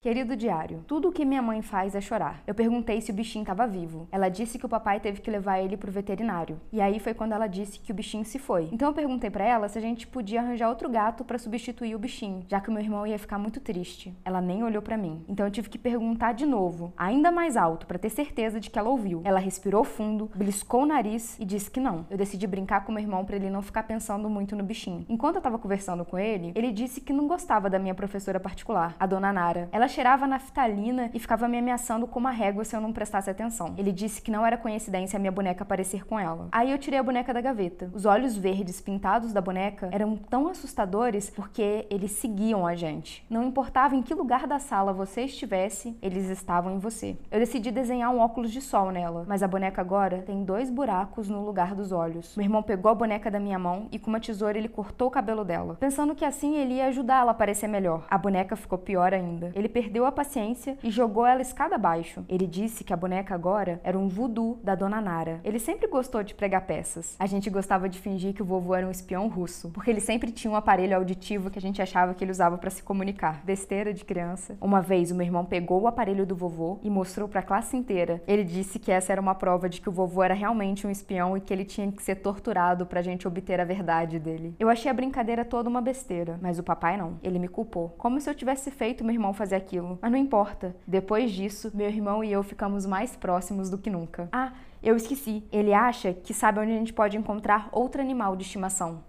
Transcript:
Querido diário, tudo o que minha mãe faz é chorar. Eu perguntei se o bichinho estava vivo. Ela disse que o papai teve que levar ele pro veterinário. E aí foi quando ela disse que o bichinho se foi. Então eu perguntei para ela se a gente podia arranjar outro gato para substituir o bichinho, já que o meu irmão ia ficar muito triste. Ela nem olhou para mim. Então eu tive que perguntar de novo, ainda mais alto, para ter certeza de que ela ouviu. Ela respirou fundo, beliscou o nariz e disse que não. Eu decidi brincar com meu irmão para ele não ficar pensando muito no bichinho. Enquanto eu tava conversando com ele, ele disse que não gostava da minha professora particular, a dona Nara. Ela cheirava naftalina e ficava me ameaçando com uma régua se eu não prestasse atenção. Ele disse que não era coincidência a minha boneca aparecer com ela. Aí eu tirei a boneca da gaveta. Os olhos verdes pintados da boneca eram tão assustadores porque eles seguiam a gente. Não importava em que lugar da sala você estivesse, eles estavam em você. Eu decidi desenhar um óculos de sol nela, mas a boneca agora tem dois buracos no lugar dos olhos. Meu irmão pegou a boneca da minha mão e com uma tesoura ele cortou o cabelo dela, pensando que assim ele ia ajudar ela a parecer melhor. A boneca ficou pior ainda. Ele perdeu a paciência e jogou ela escada abaixo. Ele disse que a boneca agora era um voodoo da dona Nara. Ele sempre gostou de pregar peças. A gente gostava de fingir que o vovô era um espião russo, porque ele sempre tinha um aparelho auditivo que a gente achava que ele usava para se comunicar. Besteira de criança. Uma vez o meu irmão pegou o aparelho do vovô e mostrou para a classe inteira. Ele disse que essa era uma prova de que o vovô era realmente um espião e que ele tinha que ser torturado pra gente obter a verdade dele. Eu achei a brincadeira toda uma besteira, mas o papai não. Ele me culpou, como se eu tivesse feito meu irmão fazer aquilo. Mas não importa. Depois disso, meu irmão e eu ficamos mais próximos do que nunca. Ah, eu esqueci. Ele acha que sabe onde a gente pode encontrar outro animal de estimação.